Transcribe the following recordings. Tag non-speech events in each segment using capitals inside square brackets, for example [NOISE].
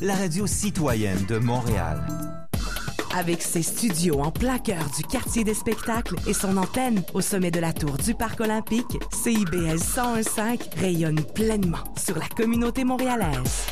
la radio citoyenne de Montréal. Avec ses studios en plein cœur du quartier des spectacles et son antenne au sommet de la tour du Parc olympique, CIBL 101.5 rayonne pleinement sur la communauté montréalaise.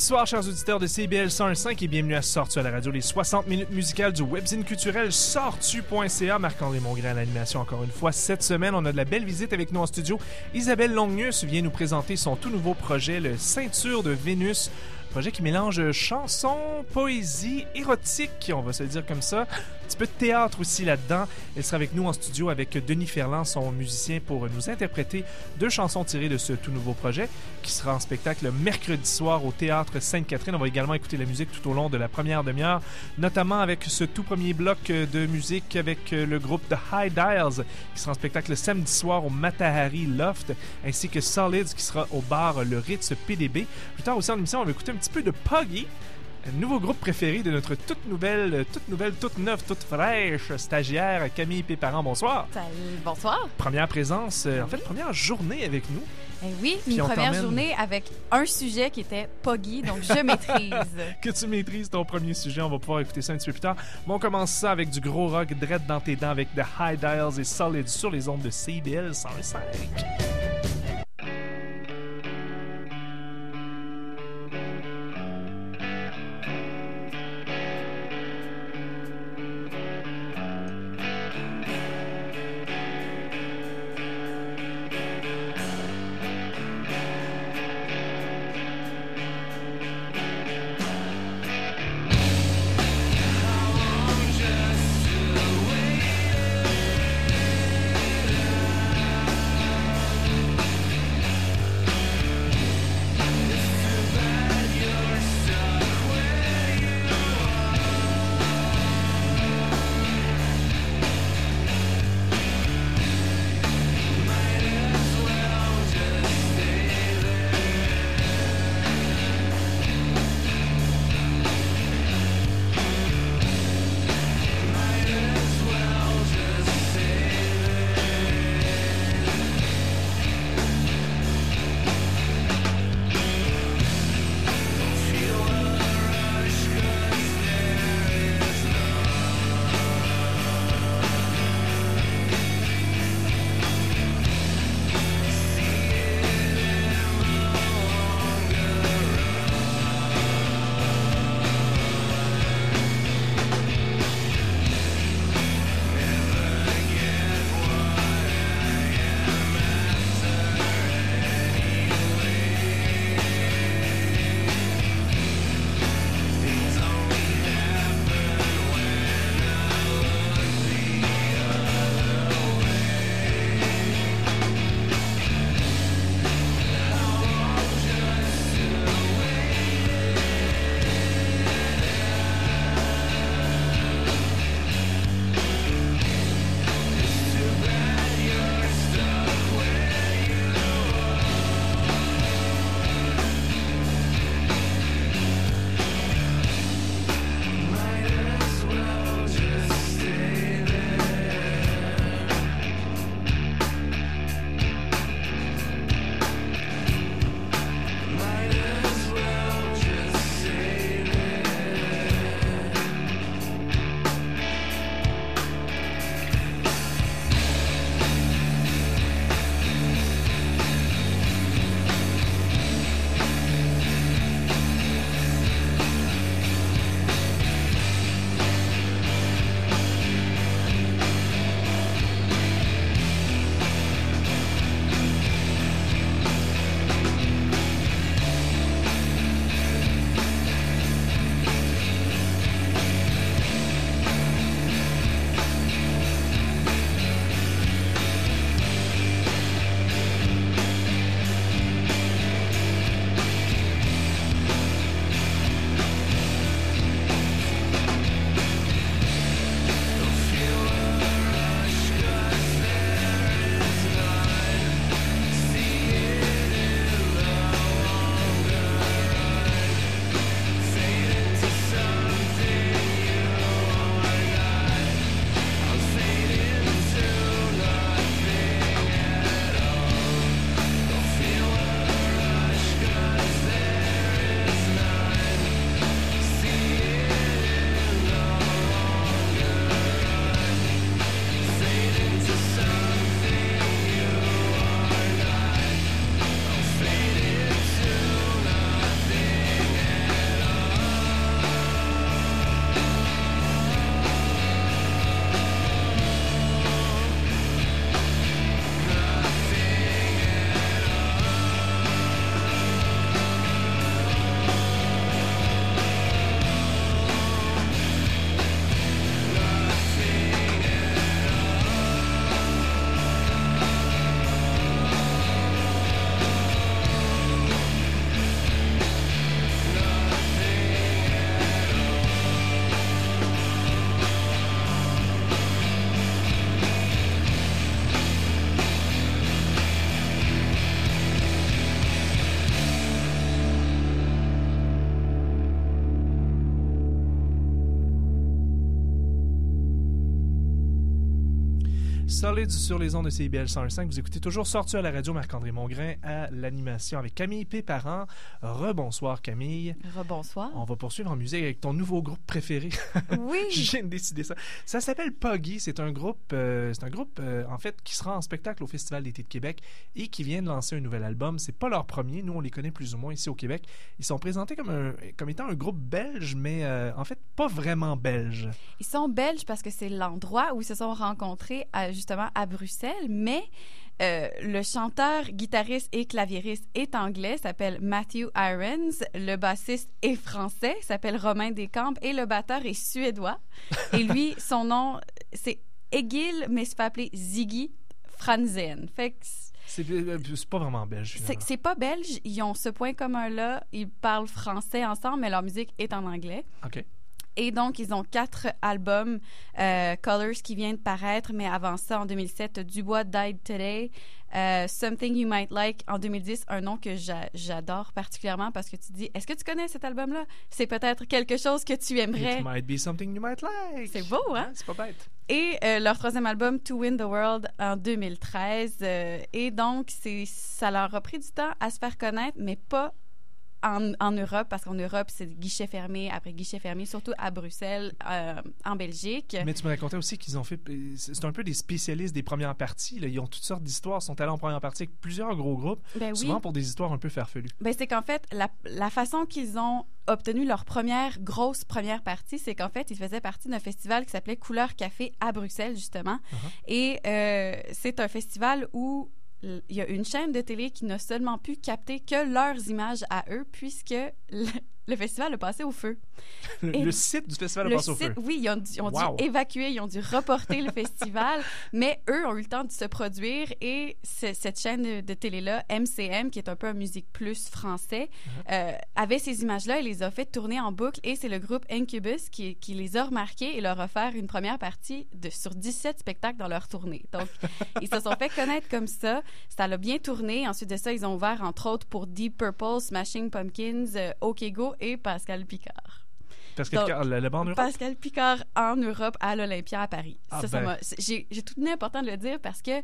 Bonsoir, chers auditeurs de CBL 101.5 et bienvenue à Sortu à la radio, les 60 minutes musicales du webzine culturel sortu.ca. Marc-André Mongrain à l'animation encore une fois. Cette semaine, on a de la belle visite avec nous en studio. Isabelle Longnus vient nous présenter son tout nouveau projet, le Ceinture de Vénus. Projet qui mélange chanson, poésie, érotique, on va se le dire comme ça. Un petit peu de théâtre aussi là-dedans. Elle sera avec nous en studio avec Denis Ferland, son musicien, pour nous interpréter deux chansons tirées de ce tout nouveau projet qui sera en spectacle mercredi soir au Théâtre Sainte-Catherine. On va également écouter la musique tout au long de la première demi-heure, notamment avec ce tout premier bloc de musique avec le groupe The High Dials qui sera en spectacle samedi soir au Matahari Loft, ainsi que Solids qui sera au bar Le Ritz PDB. Plus tard aussi en émission, on va écouter un petit peu de Puggy, un nouveau groupe préféré de notre toute nouvelle, toute nouvelle, toute neuve, toute fraîche stagiaire Camille Péparent. Bonsoir. Salut, bonsoir. Première présence, euh, en fait, première journée avec nous. Eh oui, Puis une première journée avec un sujet qui était Poggy, donc je maîtrise. [LAUGHS] que tu maîtrises ton premier sujet. On va pouvoir écouter ça un petit peu plus tard. Mais on commence ça avec du gros rock dread dans tes dents avec The High Dials et Solid sur les ondes de CBL 105. Solide sur les ondes de CIBL 105. Vous écoutez toujours Sortu à la radio Marc-André Mongrain à l'animation avec Camille Péparent. Rebonsoir Camille. Rebonsoir. On va poursuivre en musique avec ton nouveau groupe préféré. Oui. [LAUGHS] Je viens de décider ça. Ça s'appelle Poggy. C'est un groupe, euh, c'est un groupe euh, en fait qui sera en spectacle au Festival d'été de Québec et qui vient de lancer un nouvel album. C'est pas leur premier. Nous, on les connaît plus ou moins ici au Québec. Ils sont présentés comme un, comme étant un groupe belge, mais euh, en fait pas vraiment belge. Ils sont belges parce que c'est l'endroit où ils se sont rencontrés à- justement à Bruxelles, mais euh, le chanteur, guitariste et claviériste est anglais, s'appelle Matthew Irons. Le bassiste est français, s'appelle Romain Descamps et le batteur est suédois. [LAUGHS] Et lui, son nom, c'est Egil, mais se fait appeler Ziggy Franzen. Fait que C'est euh, c'est pas vraiment belge. c'est pas belge, ils ont ce point commun-là, ils parlent français ensemble, mais leur musique est en anglais. OK. Et donc, ils ont quatre albums, euh, Colors qui vient de paraître, mais avant ça, en 2007, Dubois Died Today, euh, Something You Might Like en 2010, un nom que j'a- j'adore particulièrement parce que tu dis, est-ce que tu connais cet album-là? C'est peut-être quelque chose que tu aimerais. It might be something you might like. C'est beau, hein? C'est pas bête. Et euh, leur troisième album, To Win the World, en 2013. euh, et donc, c'est, ça leur a pris du temps à se faire connaître, mais pas en, en Europe, parce qu'en Europe, c'est guichet fermé après guichet fermé, surtout à Bruxelles, euh, en Belgique. Mais tu me racontais aussi qu'ils ont fait. C'est un peu des spécialistes des premières parties. là. Ils ont toutes sortes d'histoires. Sont allés en première partie avec plusieurs gros groupes, Ben oui. souvent pour des histoires un peu farfelues. Ben, c'est qu'en fait, la, la façon qu'ils ont obtenu leur première grosse première partie, c'est qu'en fait, ils faisaient partie d'un festival qui s'appelait Couleur Café à Bruxelles, justement. Et euh, c'est un festival où il y a une chaîne de télé qui n'a seulement pu capter que leurs images à eux, puisque le, festival a passé au feu. Et le site du festival a passé au site, feu. oui, ils ont, dû, ils ont Wow. dû évacuer, ils ont dû reporter le festival, [LAUGHS] mais eux ont eu le temps de se produire et ce- cette chaîne de, de télé-là, MCM, qui est un peu un musique plus français, Uh-huh. euh, avait ces images-là et les a fait tourner en boucle et c'est le groupe Incubus qui, qui les a remarqués et leur a offert une première partie de, sur 17 spectacles dans leur tournée. Donc, [LAUGHS] ils se sont fait connaître comme ça. Ça l'a bien tourné. Ensuite de ça, ils ont ouvert, entre autres, pour Deep Purple, Smashing Pumpkins, euh, OK Go et Pascal Picard. Que Donc, le, le banc en Europe, Pascal Picard en Europe à l'Olympia à Paris. Ah ça, ben. j'ai tout tenu important de le dire parce que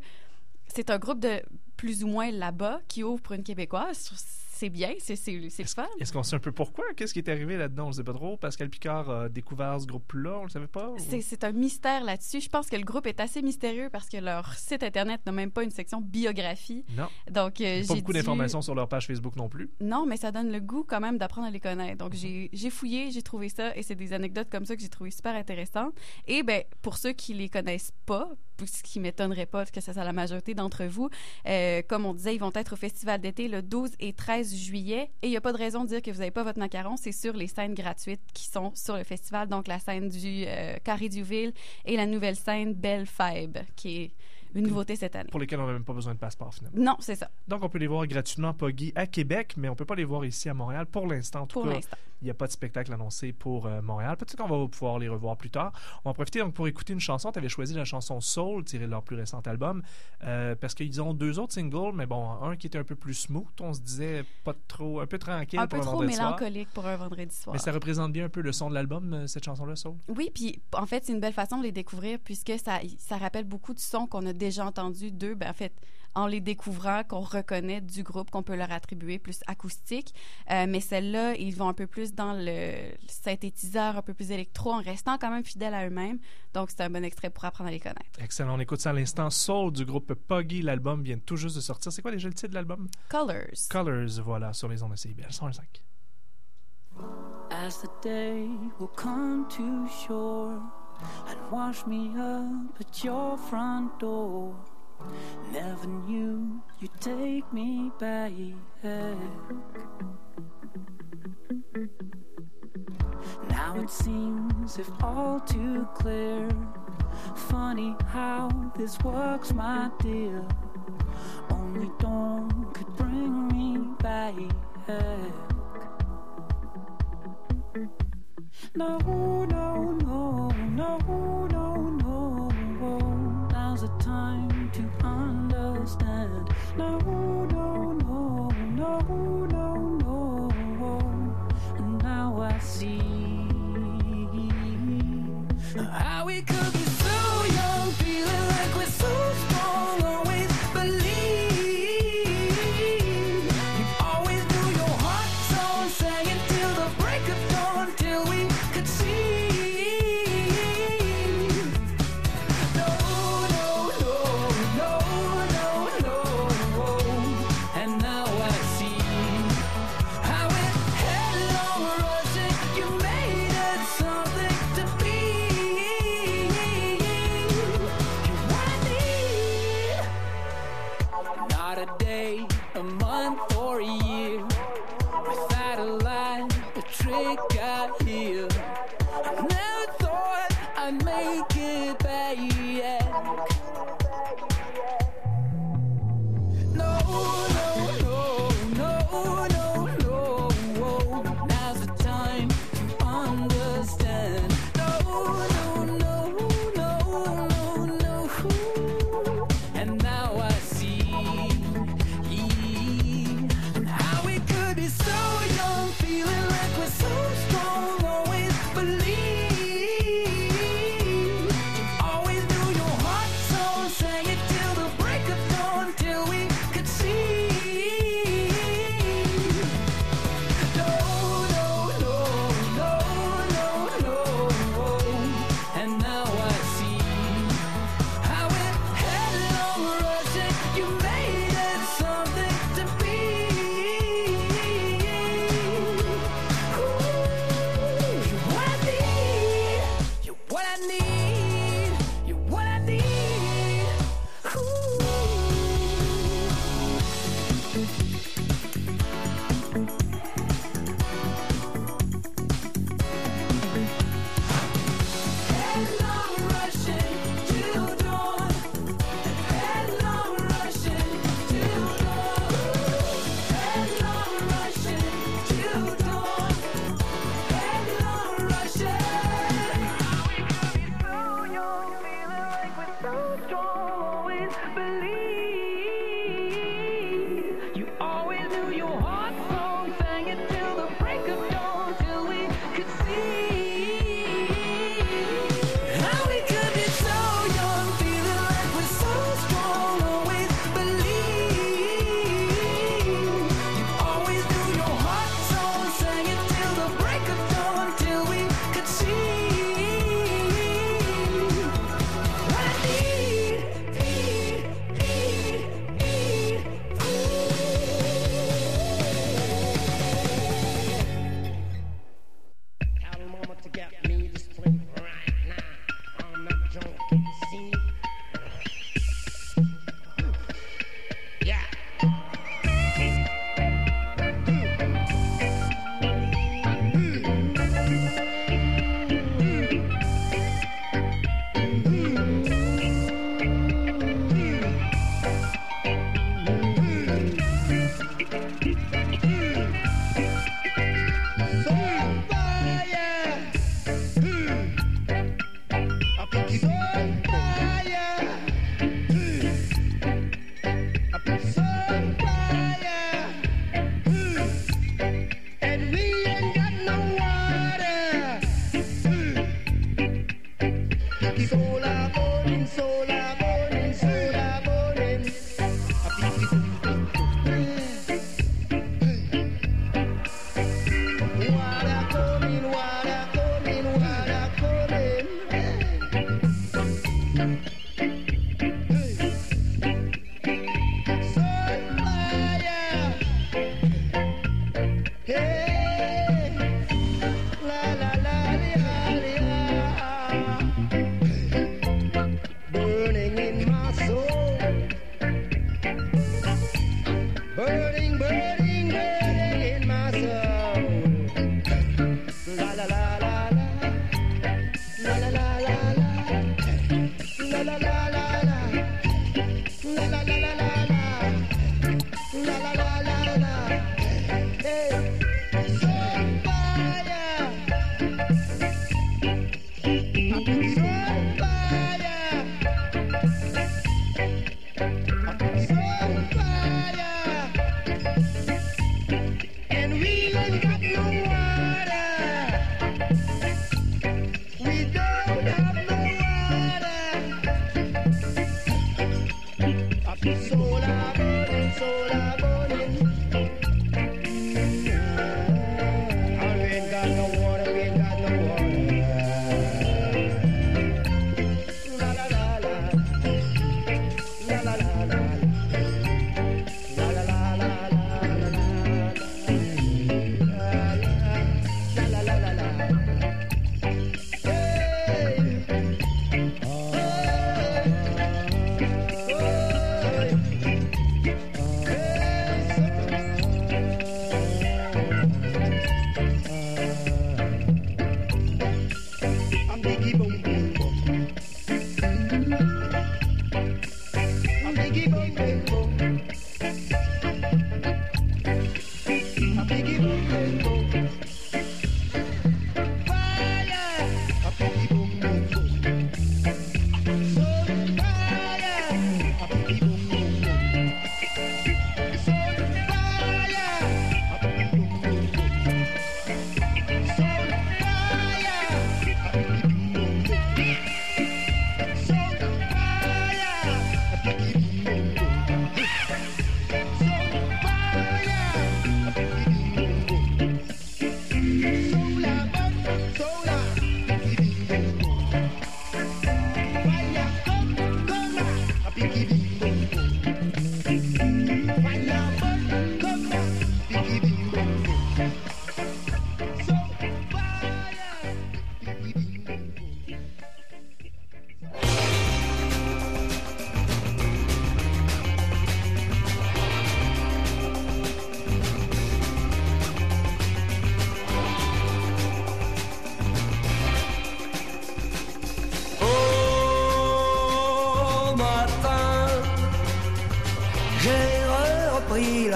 c'est un groupe de plus ou moins là-bas qui ouvre pour une Québécoise. C'est bien, c'est c'est fun. est-ce qu'on sait un peu pourquoi? Qu'est-ce qui est arrivé là-dedans? On ne sait pas trop. Pascal Picard a découvert ce groupe-là, on le savait pas? ou- C'est un mystère là-dessus. Je pense que le groupe est assez mystérieux parce que leur site Internet n'a même pas une section biographie. Non. Donc, euh, pas beaucoup dû- d'informations sur leur page Facebook non plus. Non, mais ça donne le goût quand même d'apprendre à les connaître. Mhm. Donc, j'ai j'ai fouillé, j'ai trouvé ça, et c'est des anecdotes comme ça que j'ai trouvé super intéressantes. Et ben, pour ceux qui les connaissent pas, ce qui m'étonnerait pas que ça soit la majorité d'entre vous, euh, comme on disait, ils vont être au festival d'été le 12 et 13 juillet. Et il n'y a pas de raison de dire que vous n'avez pas votre macaron. C'est sur les scènes gratuites qui sont sur le festival. Donc, la scène du euh, Carré du et la nouvelle scène Belle Fibe, qui est une nouveauté cette année. Pour lesquels on n'a même pas besoin de passeport finalement. Non, c'est ça, Donc on peut les voir gratuitement Poggy à Québec, mais on peut pas les voir ici à Montréal pour l'instant. En tout pour l'instant. il n'y a pas de spectacle annoncé pour euh, Montréal. Peut-être qu'on va pouvoir les revoir plus tard. On va en profiter donc pour écouter une chanson. Tu avais choisi la chanson Soul, tirée de leur plus récent album, euh, parce qu'ils ont deux autres singles, mais bon, un qui était un peu plus smooth. On se disait pas trop, un peu tranquille Un pour peu un trop vendredi soir. mélancolique pour un vendredi soir. Mais ça représente bien un peu le son de l'album, euh, cette chanson-là, Soul? Oui, puis en fait, c'est une belle façon de les découvrir puisque ça, ça rappelle beaucoup de sons qu'on a déjà entendus d'eux. Ben, en fait, en les découvrant, qu'on reconnaît du groupe, qu'on peut leur attribuer plus acoustique. Euh, mais celle-là, ils vont un peu plus dans le synthétiseur, un peu plus électro, en restant quand même fidèles à eux-mêmes. Donc, c'est un bon extrait pour apprendre à les connaître. Excellent. On écoute ça à l'instant. Soul du groupe Poggy. L'album vient tout juste de sortir. C'est quoi déjà le titre de l'album? Colors. Colors, voilà, sur les ondes de CIBL 105. As the day will come to shore and wash me up at your front door. Never knew you'd take me back. Now it seems if all too clear. Funny how this works, my dear. Only dawn could bring me back. No,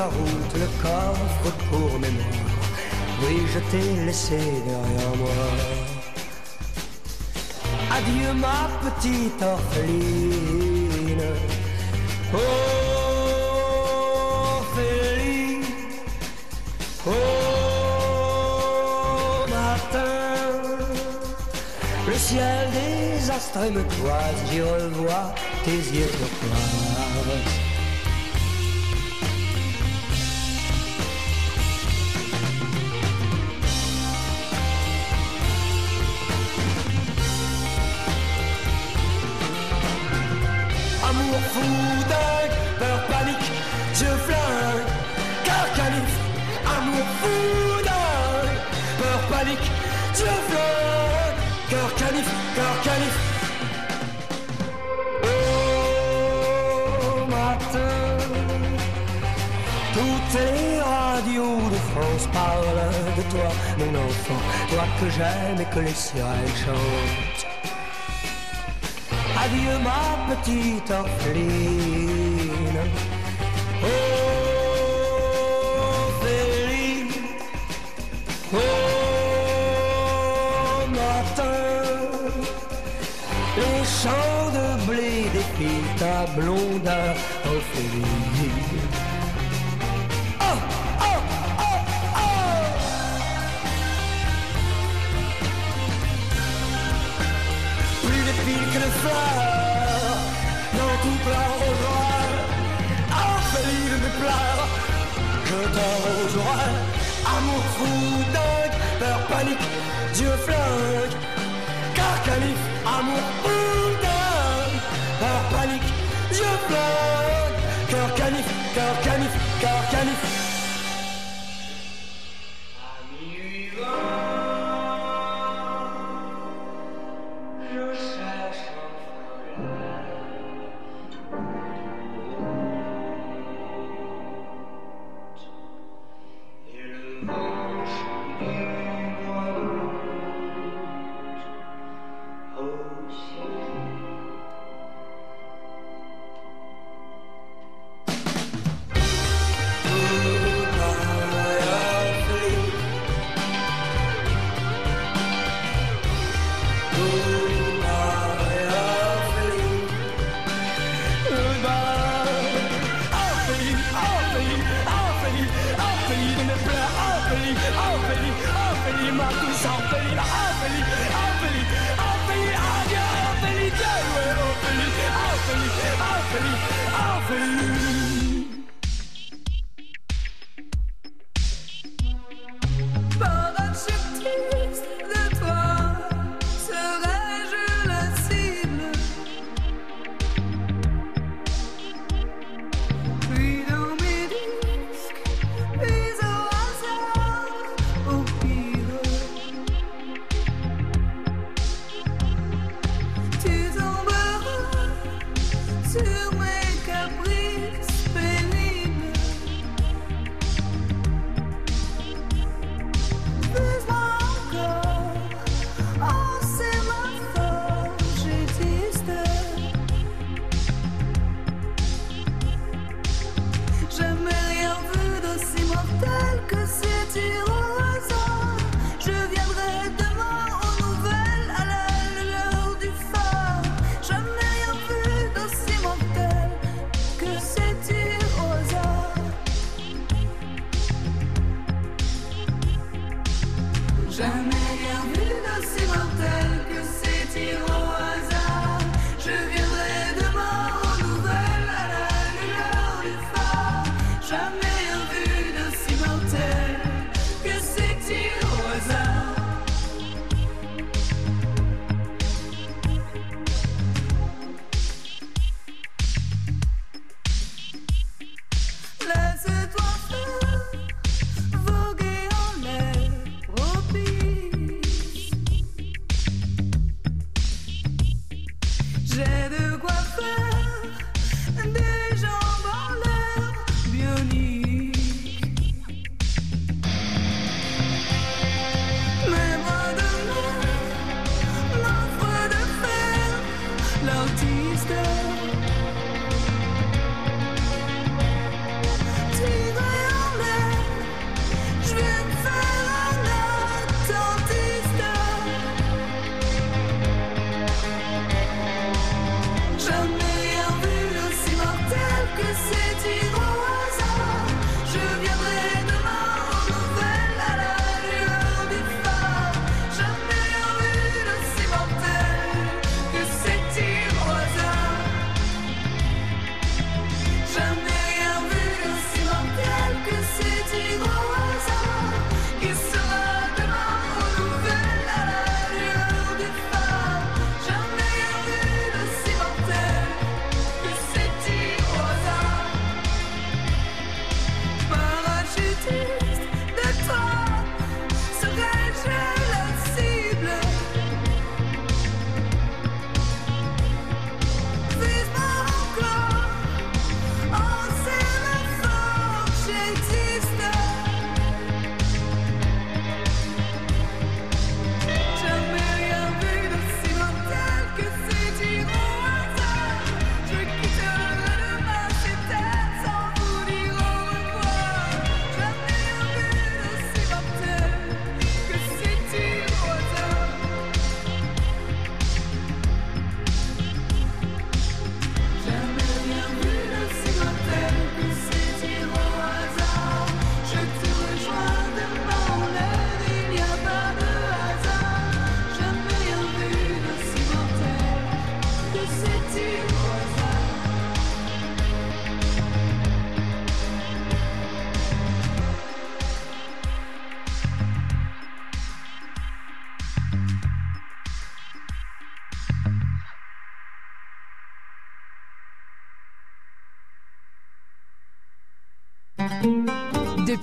la route, le coffre pour mémoire. Oui, je t'ai laissé derrière moi. Adieu ma petite orpheline. Orpheline. Au matin, le ciel des astres me croise, j'y revois tes yeux de. parle de toi, mon enfant, toi que j'aime et que les sirènes chantent. Adieu ma petite orpheline. Oh, Féline. Oh, matin. Les champs de blé défilent ta blonde Ophélie. panique, Dieu flingue. Car calife, amour ou dingue, par panique, Dieu flingue. Car calife, car calife, car calife.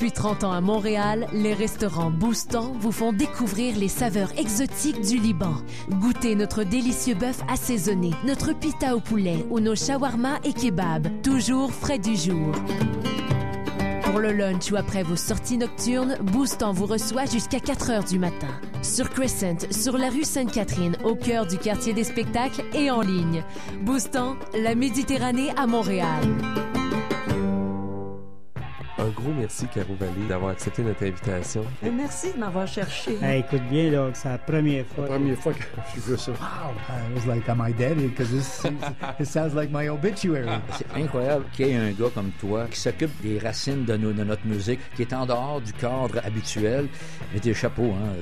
Depuis 30 ans à Montréal, les restaurants Boostan vous font découvrir les saveurs exotiques du Liban. Goûtez notre délicieux bœuf assaisonné, notre pita au poulet ou nos shawarma et kebabs, toujours frais du jour. Pour le lunch ou après vos sorties nocturnes, Boostan vous reçoit jusqu'à 4 heures du matin. Sur Crescent, sur la rue Sainte-Catherine, au cœur du quartier des spectacles et en ligne. Boostan, la Méditerranée à Montréal. Merci, Caro Vallée, d'avoir accepté notre invitation. Et merci de m'avoir cherché. Hey, écoute bien, là, c'est la première fois. La première fois que [LAUGHS] je veux ça. Wow! I was like, am I dead? Because this, it sounds like my obituary. C'est incroyable qu'il y ait un gars comme toi qui s'occupe des racines de, nos- de notre musique, qui est en dehors du cadre habituel. Mais tes chapeaux, hein.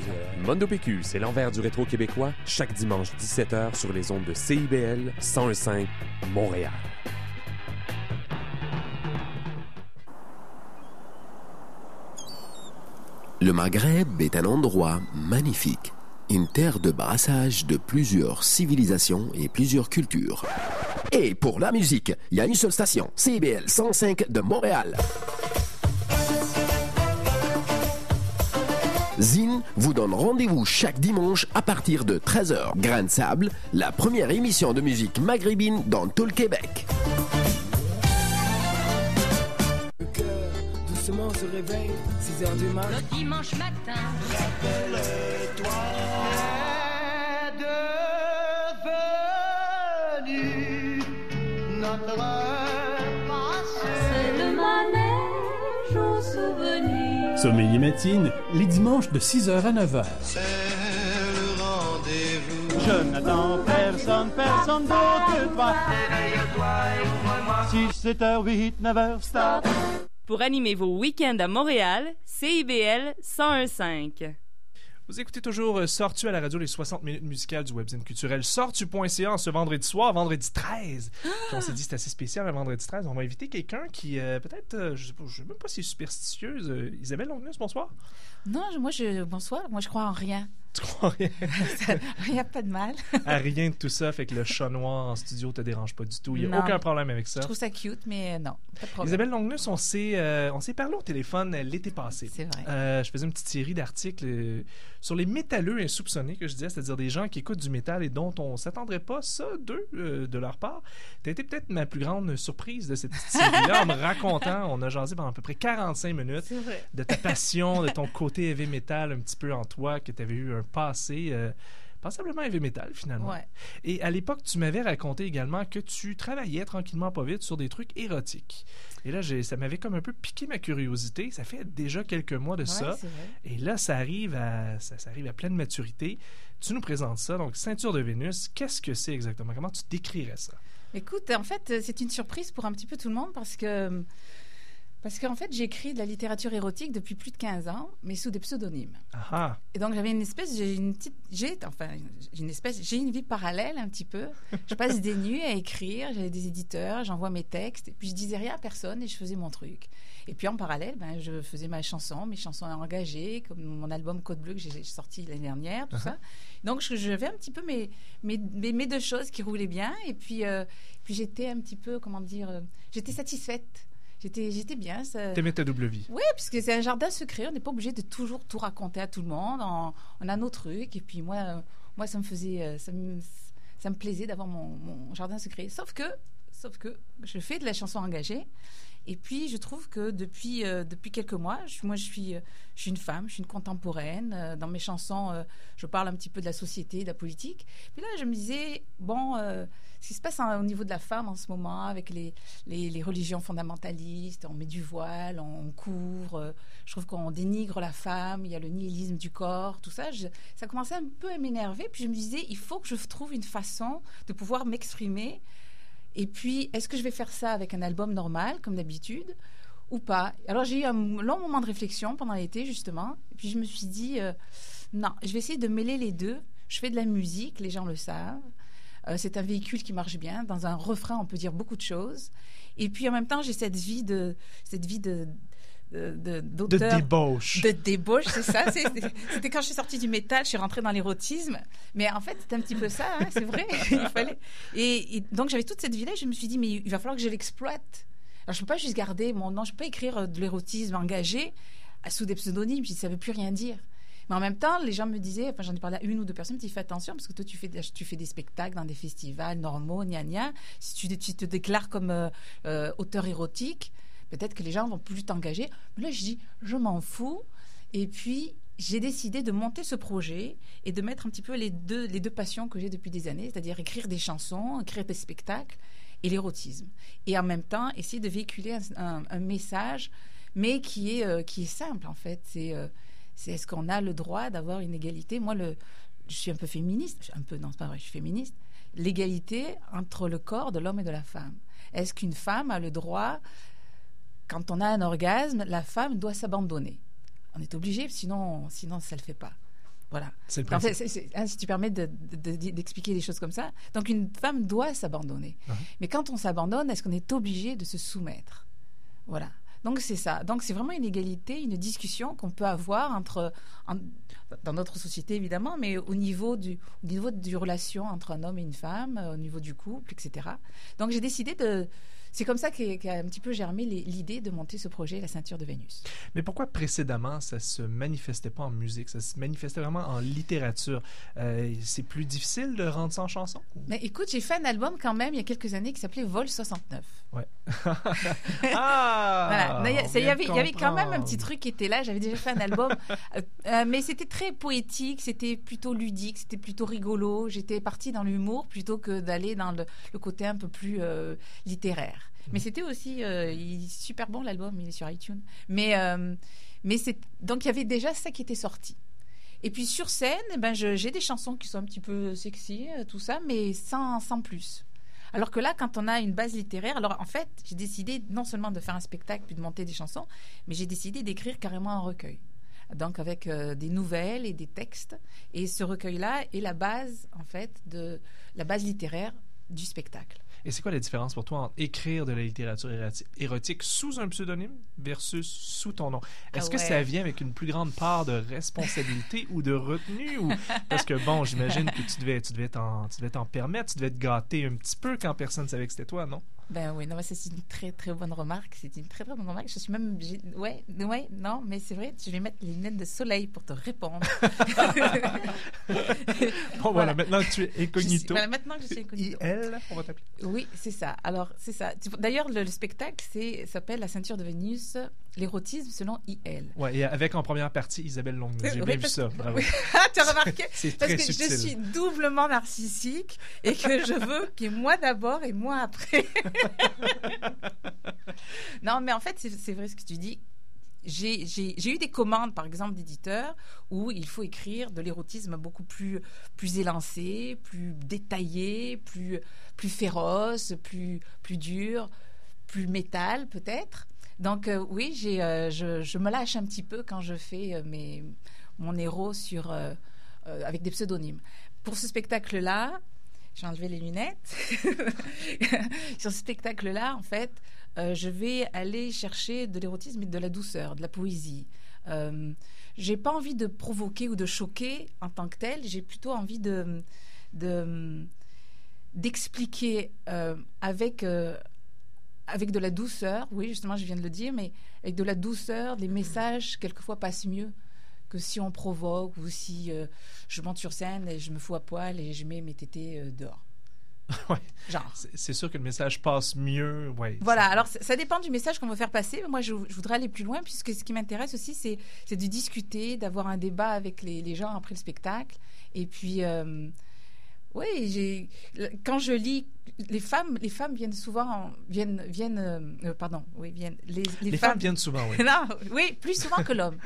Mondo PQ, c'est l'envers du rétro québécois, chaque dimanche 17h sur les ondes de CIBL 101.5 Montréal. Le Maghreb est un endroit magnifique, une terre de brassage de plusieurs civilisations et plusieurs cultures. Et pour la musique, il y a une seule station, CBL 105 de Montréal. Zine vous donne rendez-vous chaque dimanche à partir de 13h. Grain de sable, la première émission de musique maghrébine dans tout le Québec. Doucement se réveille, 6 heures du matin. Le dimanche matin. Rappelle-toi. devenu notre passé. C'est le manège aux souvenirs. Sommeil et matine, les dimanches de 6h à 9h. C'est le rendez-vous. Je n'attends personne, personne d'autre que toi. Réveille-toi et ouvre-moi. 6, 7 h 8, 9 h stop. Pour animer vos week-ends à Montréal, CIBL 1015. Vous écoutez toujours euh, Sortu à la radio, les 60 minutes musicales du webzine culturel? Sortu.ca en ce vendredi soir, vendredi 13. Puis [GASPS] on s'est dit c'est assez spécial, le vendredi 13. On va inviter quelqu'un qui, euh, peut-être, euh, je je sais même pas si est superstitieuse. Euh, Isabelle Longnus, bonsoir. Non, je- moi, je, bonsoir. Moi, je crois en rien. Tu crois rien? Il n'y a pas de mal. à rien de tout ça, fait que le chat noir en studio te dérange pas du tout. Il n'y a Non. aucun problème avec ça. Je trouve ça cute, mais euh, non, pas de problème. Isabelle Longnus, on s'est euh, parlé au téléphone euh, l'été passé. C'est vrai. Euh, je faisais une petite série d'articles euh, sur les métalleux insoupçonnés que je disais, c'est-à-dire des gens qui écoutent du métal et dont on s'attendrait pas ça d'eux, de leur part. Tu été peut-être ma plus grande surprise de cette petite série-là en me racontant, on a jasé pendant à peu près 45 minutes de ta passion, de ton côté heavy metal un petit peu en toi, que tu avais eu un passé euh, passablement heavy metal finalement. Ouais. Et à l'époque, tu m'avais raconté également que tu travaillais tranquillement pas vite sur des trucs érotiques. Et là, j'ai- ça m'avait comme un peu piqué ma curiosité. Ça fait déjà quelques mois de Ouais, ça. Et là, ça arrive à ça, ça arrive à pleine maturité. Tu nous présentes ça. Donc, ceinture de Vénus, qu'est-ce que c'est exactement? Comment tu décrirais ça? Écoute, en fait, euh, c'est une surprise pour un petit peu tout le monde parce que. Parce qu'en fait, j'écris de la littérature érotique depuis plus de 15 ans, mais sous des pseudonymes. Ah. Et donc j'avais une espèce, j'ai une petite, j'ai enfin j'ai une espèce, j'ai une vie parallèle un petit peu. Je passe des [LAUGHS] nuits à écrire, j'avais des éditeurs, j'envoie mes textes, et puis je disais rien à personne et je faisais mon truc. Et puis en parallèle, ben je faisais ma chanson, mes chansons engagées, comme mon album Code Bleu que j'ai sorti l'année dernière, tout ça. Donc je, je fais un petit peu mes, mes, mes, mes deux choses qui roulaient bien, et puis euh, puis j'étais un petit peu, comment dire, euh, j'étais satisfaite. J'étais, j'étais bien. Ça... T'aimais ta double vie. Oui, puisque c'est un jardin secret. On n'est pas obligé de toujours tout raconter à tout le monde. On, on a nos trucs. Et puis moi, euh, moi ça me faisait, euh, ça me, ça me plaisait d'avoir mon, mon jardin secret. Sauf que, sauf que je fais de la chanson engagée. Et puis, je trouve que depuis, euh, depuis quelques mois, moi, je suis, euh, je suis une femme, je suis une contemporaine. Euh, dans mes chansons, je parle un petit peu de la société, de la politique. Puis là, je me disais, bon, ce qui se passe au niveau de la femme en ce moment, avec les, les, religions fondamentalistes, on met du voile, on couvre, euh, je trouve qu'on dénigre la femme, il y a le nihilisme du corps, tout ça. Ça commençait un peu à m'énerver. Puis je me disais, il faut que je trouve une façon de pouvoir m'exprimer. Et puis, est-ce que je vais faire ça avec un album normal, comme d'habitude, ou pas? Alors, j'ai eu un long moment de réflexion pendant l'été, justement. Et puis, je me suis dit, euh, non, je vais essayer de mêler les deux. Je fais de la musique, les gens le savent. Euh, c'est un véhicule qui marche bien. Dans un refrain, on peut dire beaucoup de choses. Et puis, en même temps, j'ai cette vie de... Cette vie de de, de, débauche. De débauche, c'est ça. C'était quand je suis sortie du métal, je suis rentrée dans l'érotisme. Mais en fait, c'est un petit peu ça, hein, c'est vrai. [LAUGHS] il fallait. Et, et donc, j'avais toute cette vie-là. Je me suis dit, mais il va falloir que je l'exploite. Alors, je peux pas juste garder mon nom, je peux pas écrire de l'érotisme engagé euh, sous des pseudonymes, puis ça veut plus rien dire. Mais en même temps, les gens me disaient, enfin j'en ai parlé à une ou deux personnes, tu fais attention parce que toi tu fais, des- tu fais des spectacles dans des festivals normaux, gna gna. Si tu, tu te déclares comme euh, euh, auteur érotique, peut-être que les gens vont plus t'engager. Mais là, je dis, je m'en fous. Et puis, j'ai décidé de monter ce projet et de mettre un petit peu les deux, les deux passions que j'ai depuis des années, c'est-à-dire écrire des chansons, écrire des spectacles et l'érotisme. Et en même temps, essayer de véhiculer un, message, mais qui est, euh, qui est simple, en fait. C'est euh, c'est est-ce qu'on a le droit d'avoir une égalité? Moi, le, je suis un peu féministe, un peu, non, c'est pas vrai, je suis féministe. L'égalité entre le corps de l'homme et de la femme. Est-ce qu'une femme a le droit, quand on a un orgasme, la femme doit s'abandonner On est obligé, sinon, sinon ça ne le fait pas. Voilà. C'est le principe. hein, si tu permets de- de- de- d'expliquer les choses comme ça. Donc, une femme doit s'abandonner. Uh-huh. Mais quand on s'abandonne, est-ce qu'on est obligé de se soumettre? Voilà. Donc, c'est ça. Donc, c'est vraiment une égalité, une discussion qu'on peut avoir entre, en- dans notre société, évidemment, mais au niveau du, au niveau du relation entre un homme et une femme, euh, au niveau du couple, etc. Donc, j'ai décidé de. C'est comme ça qu'a un petit peu germé l'idée de monter ce projet, La ceinture de Vénus. Mais pourquoi précédemment ça se manifestait pas en musique, ça se manifestait vraiment en littérature? Euh, C'est plus difficile de rendre ça en chanson Mais écoute, j'ai fait un album quand même il y a quelques années qui s'appelait Vol 69. Ouais. [LAUGHS] ah il y avait, y quand même un petit truc qui était là. J'avais déjà fait un album, [LAUGHS] euh, euh, mais c'était très poétique, c'était plutôt ludique, c'était plutôt rigolo. J'étais partie dans l'humour plutôt que d'aller dans le, le côté un peu plus euh, littéraire. Mais c'était aussi euh, il super bon l'album, il est sur iTunes. Mais euh, donc il y avait déjà ça qui était sorti. Et puis sur scène, eh ben j'ai des chansons qui sont un petit peu sexy, euh, tout ça, mais sans sans plus. Alors que là, quand on a une base littéraire, alors en fait, j'ai décidé non seulement de faire un spectacle puis de monter des chansons, mais j'ai décidé d'écrire carrément un recueil. Donc avec euh, des nouvelles et des textes. Et ce recueil-là est la base, en fait, de la base littéraire du spectacle. Et c'est quoi la différence pour toi entre écrire de la littérature érotique sous un pseudonyme versus sous ton nom? Est-ce Ah que ça vient avec une plus grande part de responsabilité ou de retenue ou [LAUGHS] parce que bon, j'imagine que tu devais tu devais t'en tu devais t'en permettre, tu devais te gâter un petit peu quand personne savait que c'était toi, non? Ben oui, non, c'est une très très bonne remarque. C'est une très très bonne remarque. Je suis même. Ouais, ouais, non, mais c'est vrai, je vais mettre les lunettes de soleil pour te répondre. [LAUGHS] Bon voilà, maintenant que tu es suis- incognito. voilà, maintenant que je suis incognito. IL, on va t'appeler. Oui, c'est ça. Alors, c'est ça. D'ailleurs, le, le spectacle c'est- s'appelle La ceinture de Vénus, l'érotisme selon IL. Ouais, et avec en première partie Isabelle Longue. J'ai [LAUGHS] Oui, bien vu parce- ça, bravo. Oui. [LAUGHS] Ah, tu as remarqué C'est Parce très que subtil. je suis doublement narcissique et que je veux qu'il y ait moi d'abord et moi après. [LAUGHS] non, mais en fait, c'est vrai ce que tu dis. J'ai eu des commandes, par exemple, d'éditeurs où il faut écrire de l'érotisme beaucoup plus, élancé, plus détaillé, plus, féroce, plus, dur, plus métal peut-être. Donc euh, oui, euh, je, me lâche un petit peu quand je fais euh, mon héros avec des pseudonymes. Pour ce spectacle-là, j'ai enlevé les lunettes. [LAUGHS] sur ce spectacle-là, en fait, euh, je vais aller chercher de l'érotisme et de la douceur, de la poésie. Euh, j'ai pas envie de provoquer ou de choquer en tant que tel. J'ai plutôt envie de, de d'expliquer euh, avec euh, avec de la douceur. Oui, justement, je viens de le dire, mais avec de la douceur, les messages quelquefois passent mieux que si on provoque ou si euh, je monte sur scène et je me fous à poil et je mets mes tétés euh, dehors. [LAUGHS] Ouais. Genre. C'est sûr que le message passe mieux, ouais. Voilà, alors ça, dépend du message qu'on veut faire passer. Moi, je, je voudrais aller plus loin, puisque ce qui m'intéresse aussi, c'est de discuter, d'avoir un débat avec les, les gens après le spectacle. Et puis, euh, oui, quand je lis, les femmes, les femmes viennent souvent, viennent, viennent, euh, pardon, oui, viennent. Les, Les femmes viennent souvent, oui. [LAUGHS] non, oui, plus souvent que l'homme.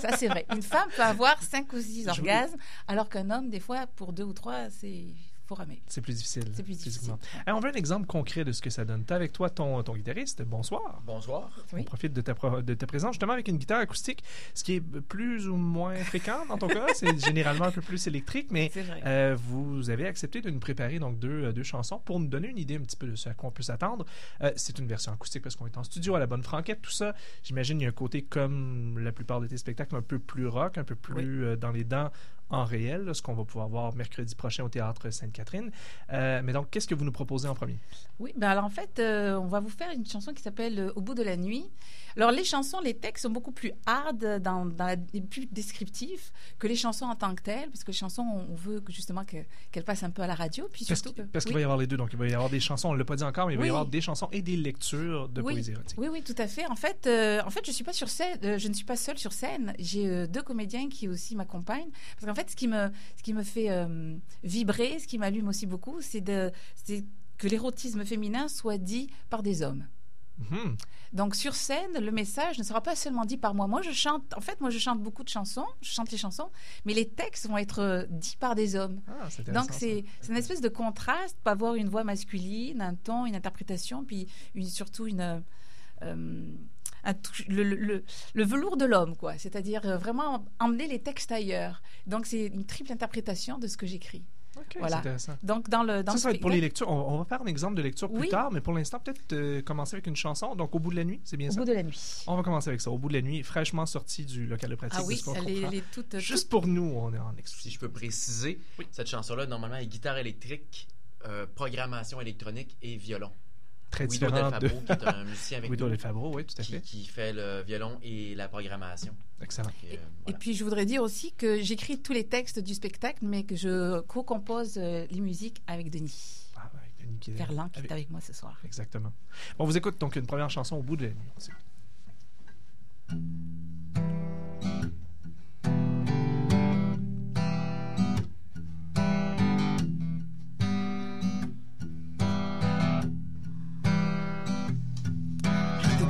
Ça, c'est vrai. Une femme peut avoir cinq ou six Je- orgasmes, alors qu'un homme, des fois, pour deux ou trois, c'est faut ramer. C'est plus difficile. C'est plus physiquement. Hey, on veut un exemple concret de ce que ça donne. T'as avec toi ton, ton guitariste. Bonsoir. Bonsoir. On profite de ta, pro- de ta présence justement avec une guitare acoustique, ce qui est plus ou moins fréquent dans ton cas. C'est généralement un peu plus électrique, mais euh, vous avez accepté de nous préparer donc deux, euh, deux chansons pour nous donner une idée un petit peu de ce à quoi on peut s'attendre. Euh, c'est une version acoustique parce qu'on est en studio à la bonne franquette, tout ça. J'imagine il y a un côté comme la plupart de tes spectacles un peu plus rock, un peu plus euh, dans les dents en réel, là, ce qu'on va pouvoir voir mercredi prochain au Théâtre Sainte-Catherine. Euh, mais donc, qu'est-ce que vous nous proposez en premier? Oui, ben alors en fait, euh, on va vous faire une chanson qui s'appelle euh, Au bout de la nuit. Alors les chansons, les textes sont beaucoup plus hard, dans, dans la- et plus descriptifs que les chansons en tant que telles, parce que les chansons, on, veut justement que- qu'elles passent un peu à la radio, puis Parce, surtout parce qu'il oui. va y avoir les deux. Donc, il va y avoir des chansons, on ne l'a pas dit encore, mais il va y avoir des chansons et des lectures de oui. poésie érotique. Oui, oui, tout à fait. En fait, euh, en fait, je suis pas sur scène. je ne suis pas seule sur scène. J'ai deux comédiens qui aussi m'accompagnent. Parce fait, ce qui me, ce qui me fait euh, vibrer, ce qui m'allume aussi beaucoup, c'est que l'érotisme féminin soit dit par des hommes. Mhm. Donc sur scène, le message ne sera pas seulement dit par moi. Moi, je chante. En fait, moi, je chante beaucoup de chansons. Je chante les chansons, mais les textes vont être euh, dits par des hommes. Ah, Donc c'est c'est une espèce de contraste, pas avoir une voix masculine, un ton, une interprétation, puis une, surtout une euh, un le, le- le- le velours de l'homme, quoi. C'est-à-dire euh, vraiment emmener les textes ailleurs. Donc c'est une triple interprétation de ce que j'écris. Ok, voilà. c'est intéressant. Donc dans le dans ça, ça va être pour les lectures. On, on va faire un exemple de lecture plus Oui. tard, mais pour l'instant, peut-être euh, commencer avec une chanson. Donc, Au bout de la nuit, c'est bien Au ça? bout de la nuit. On va commencer avec ça. Au bout de la nuit, fraîchement sorti du local de pratique. Ah oui, de ce qu'on elle est- comprend? elle est toute- Juste toute- pour nous, on est en exclusivité. Si je peux préciser, cette chanson-là, normalement, est guitare électrique, euh, programmation électronique et violon. Très Guido différent Del de- Fabro, qui est un musicien avec [LAUGHS] Guido nous, Del Fabro, oui, tout à qui- fait. Qui, fait le violon et la programmation. Excellent. Et, euh, Et puis je voudrais dire aussi que j'écris tous les textes du spectacle, mais que je co-compose euh, les musiques avec Denis. Ah, Denis qui est- Ferland qui est avec moi ce soir. Exactement. On vous écoute donc une première chanson au bout de la nuit.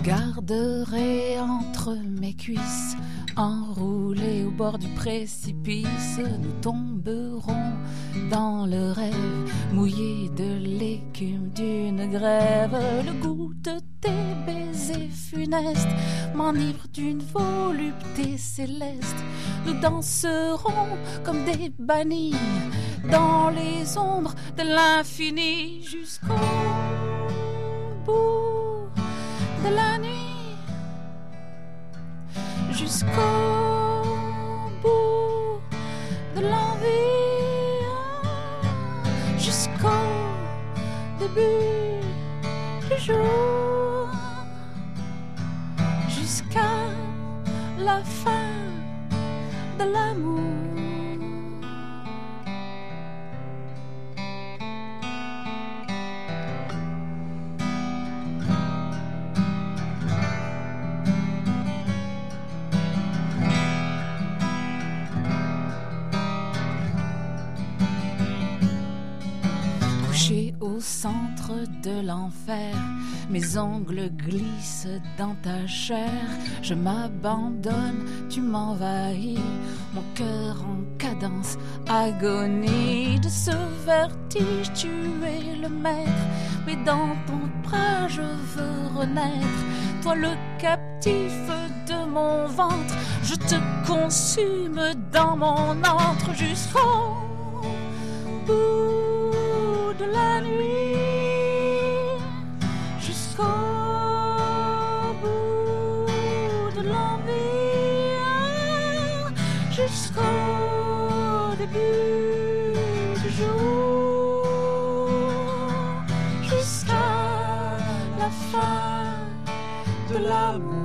Garderai entre mes cuisses, enroulé au bord du précipice. Nous tomberons dans le rêve, mouillé de l'écume d'une grève. Le goût de tes baisers funestes m'enivre d'une volupté céleste. Nous danserons comme des bannis dans les ombres de l'infini jusqu'au bout de la nuit jusqu'au bout de l'envie jusqu'au début du jour jusqu'à la fin de l'amour au centre de l'enfer, mes ongles glissent dans ta chair. Je m'abandonne, tu m'envahis, mon cœur en cadence, agonie. De ce vertige, tu es le maître, mais dans ton bras, je veux renaître. Toi, le captif de mon ventre, je te consume dans mon antre jusqu'au bout de la nuit jusqu'au bout de l'envie jusqu'au début du jour jusqu'à la fin de l'amour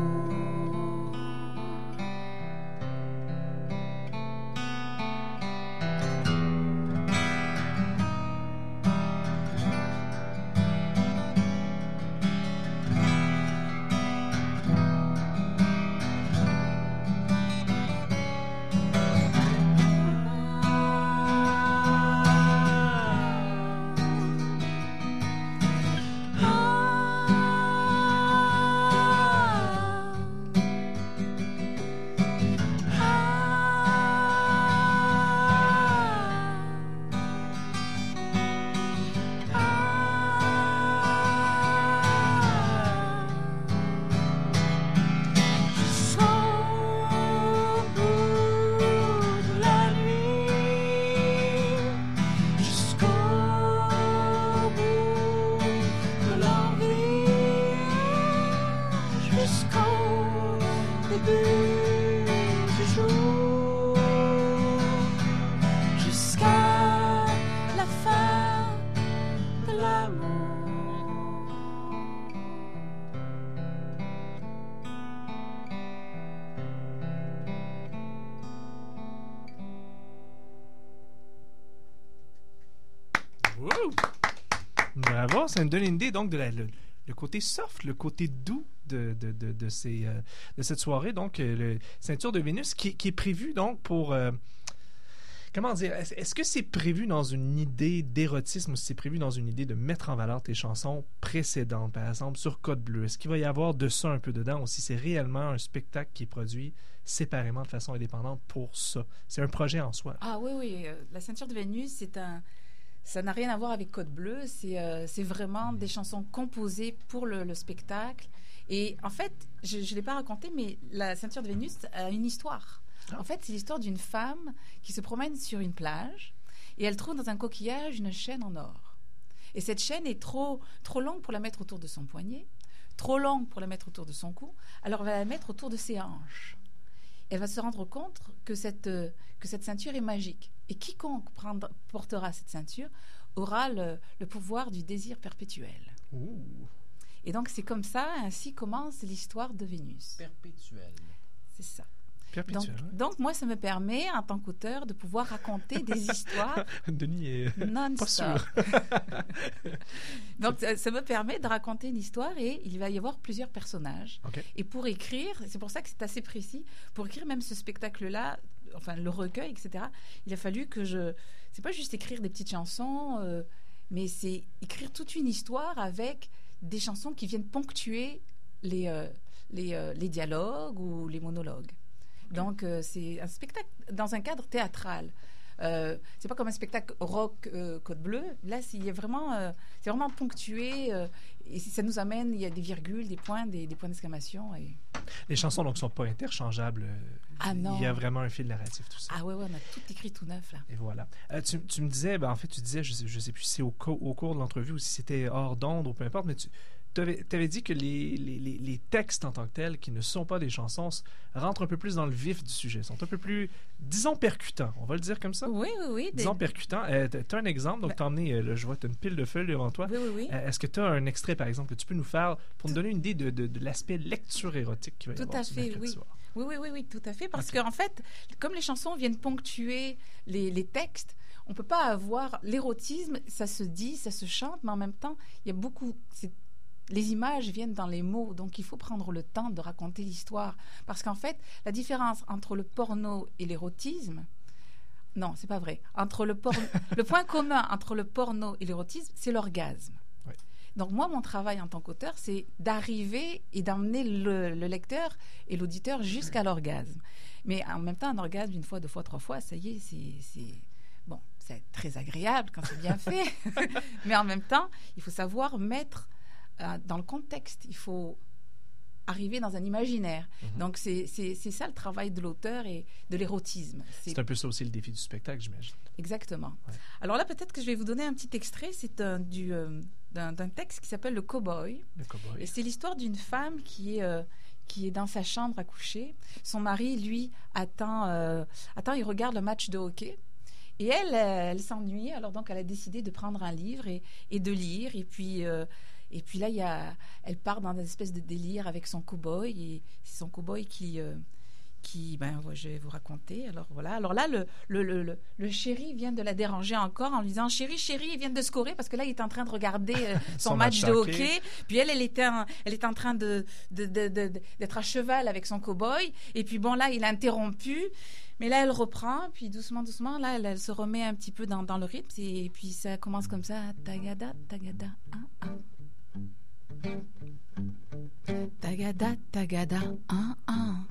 ça me donne une idée donc de le, côté soft, le côté doux de, de, de, ces, euh, de cette soirée. Donc, euh, le ceinture de Vénus qui, est prévu donc pour. euh, comment dire Est-ce que c'est prévu dans une idée d'érotisme ou c'est prévu dans une idée de mettre en valeur tes chansons précédentes, par exemple sur Code Bleu? Est-ce qu'il va y avoir de ça un peu dedans ou si c'est réellement un spectacle qui est produit séparément de façon indépendante pour ça? C'est un projet en soi. Ah oui, oui. la ceinture de Vénus, c'est un. Ça n'a rien à voir avec Code Bleu. C'est euh, vraiment des chansons composées pour le, le spectacle. Et en fait, je ne l'ai pas raconté, mais la ceinture de Vénus a une histoire. En fait, c'est l'histoire d'une femme qui se promène sur une plage et elle trouve dans un coquillage une chaîne en or. Et cette chaîne est trop, trop longue pour la mettre autour de son poignet, trop longue pour la mettre autour de son cou, alors elle va la mettre autour de ses hanches elle va se rendre compte que cette, euh, que cette ceinture est magique. Et quiconque prendra- portera cette ceinture aura le, le pouvoir du désir perpétuel. Et donc c'est comme ça, ainsi commence l'histoire de Vénus. Perpétuel. C'est ça. Donc, moi, ça me permet, en tant qu'auteur, de pouvoir raconter des [LAUGHS] histoires Denis est pas non-stop. sûr. [LAUGHS] Donc, ça, ça me permet de raconter une histoire et il va y avoir plusieurs personnages. Et pour écrire, c'est pour ça que c'est assez précis, pour écrire même ce spectacle-là, enfin le recueil, etc., il a fallu que je. C'est pas juste écrire des petites chansons, euh, mais c'est écrire toute une histoire avec des chansons qui viennent ponctuer les, euh, les, euh, les dialogues ou les monologues. Donc, euh, c'est un spectacle dans un cadre théâtral. Euh, c'est pas comme un spectacle rock euh, Code Bleu. Là, c'est vraiment, euh, c'est vraiment ponctué euh, et ça nous amène. Il y a des virgules, des points, des, des points d'exclamation. Et... Les chansons donc sont pas interchangeables. Ah non. Il y a vraiment un fil narratif tout ça. Ah ouais, ouais, on a tout écrit tout neuf là. Et voilà. Tu, tu me disais, ben, en fait, tu disais, je sais, je sais plus si c'est au, co- au cours de l'entrevue ou si c'était hors d'onde ou peu importe, mais tu avais, dit que les, les, les- les textes en tant que tels, qui ne sont pas des chansons, rentrent un peu plus dans le vif du sujet, sont un peu plus, disons, percutants. On va le dire comme ça? Oui, oui, oui. des- Disons percutants. Euh, tu as un exemple, donc Ben- t'as emmené, euh, je vois, tu as une pile de feuilles devant toi. Oui, oui, oui. Euh, Est-ce que tu as un extrait, par exemple, que tu peux nous faire pour nous donner une idée de, de- de l'aspect lecture érotique qui va y Tout avoir à fait, oui. soir? Oui, oui, oui, oui, tout à fait. Parce qu'en fait, comme les chansons viennent ponctuer les, les textes, on peut pas avoir l'érotisme, ça se dit, ça se chante, mais en même temps, il y a beaucoup. c'est- Les images viennent dans les mots, donc il faut prendre le temps de raconter l'histoire. Parce qu'en fait, la différence entre le porno et l'érotisme, non, c'est pas vrai. Entre le, porno, [LAUGHS] le point commun entre le porno et l'érotisme, c'est l'orgasme. Donc moi, mon travail en tant qu'auteur, c'est d'arriver et d'emmener le, le lecteur et l'auditeur jusqu'à l'orgasme. Mais en même temps, un orgasme une fois, deux fois, trois fois, ça y est, c'est bon, c'est très agréable quand c'est bien [LAUGHS] fait. [LAUGHS] Mais en même temps, il faut savoir mettre dans le contexte. Il faut arriver dans un imaginaire. Mhm. Donc c'est ça le travail de l'auteur et de l'érotisme. C'est un peu ça aussi le défi du spectacle, j'imagine. Exactement. Alors là, peut-être que je vais vous donner un petit extrait. C'est un, du, euh, d'un, texte qui s'appelle Le Cowboy. Le cowboy. Et c'est l'histoire d'une femme qui est, euh, qui est dans sa chambre à coucher. Son mari, lui, attend, euh, attend il regarde le match de hockey. Et elle, euh, elle s'ennuie. Alors donc, elle a décidé de prendre un livre et, et de lire. Et puis, euh, et puis là, il y a, elle part dans une espèce de délire avec son cow-boy. Et c'est son cow-boy qui... euh, qui, ben, je vais vous raconter. Alors voilà. Alors là, le, le, le, le- chéri vient de la déranger encore en lui disant Chéri, chéri, il vient de scorer parce que là, il est en train de regarder euh, [LAUGHS] son, Son match, match de hockey. hockey. Puis elle, elle était, en, elle est en train de, d'être à cheval avec son cow-boy. Et puis bon, là, il a interrompu. Mais là, elle reprend. Puis doucement, doucement, là, elle, elle se remet un petit peu dans, dans le rythme. Et puis ça commence comme ça Tagada, tagada, un, un. Tagada, tagada, un, un.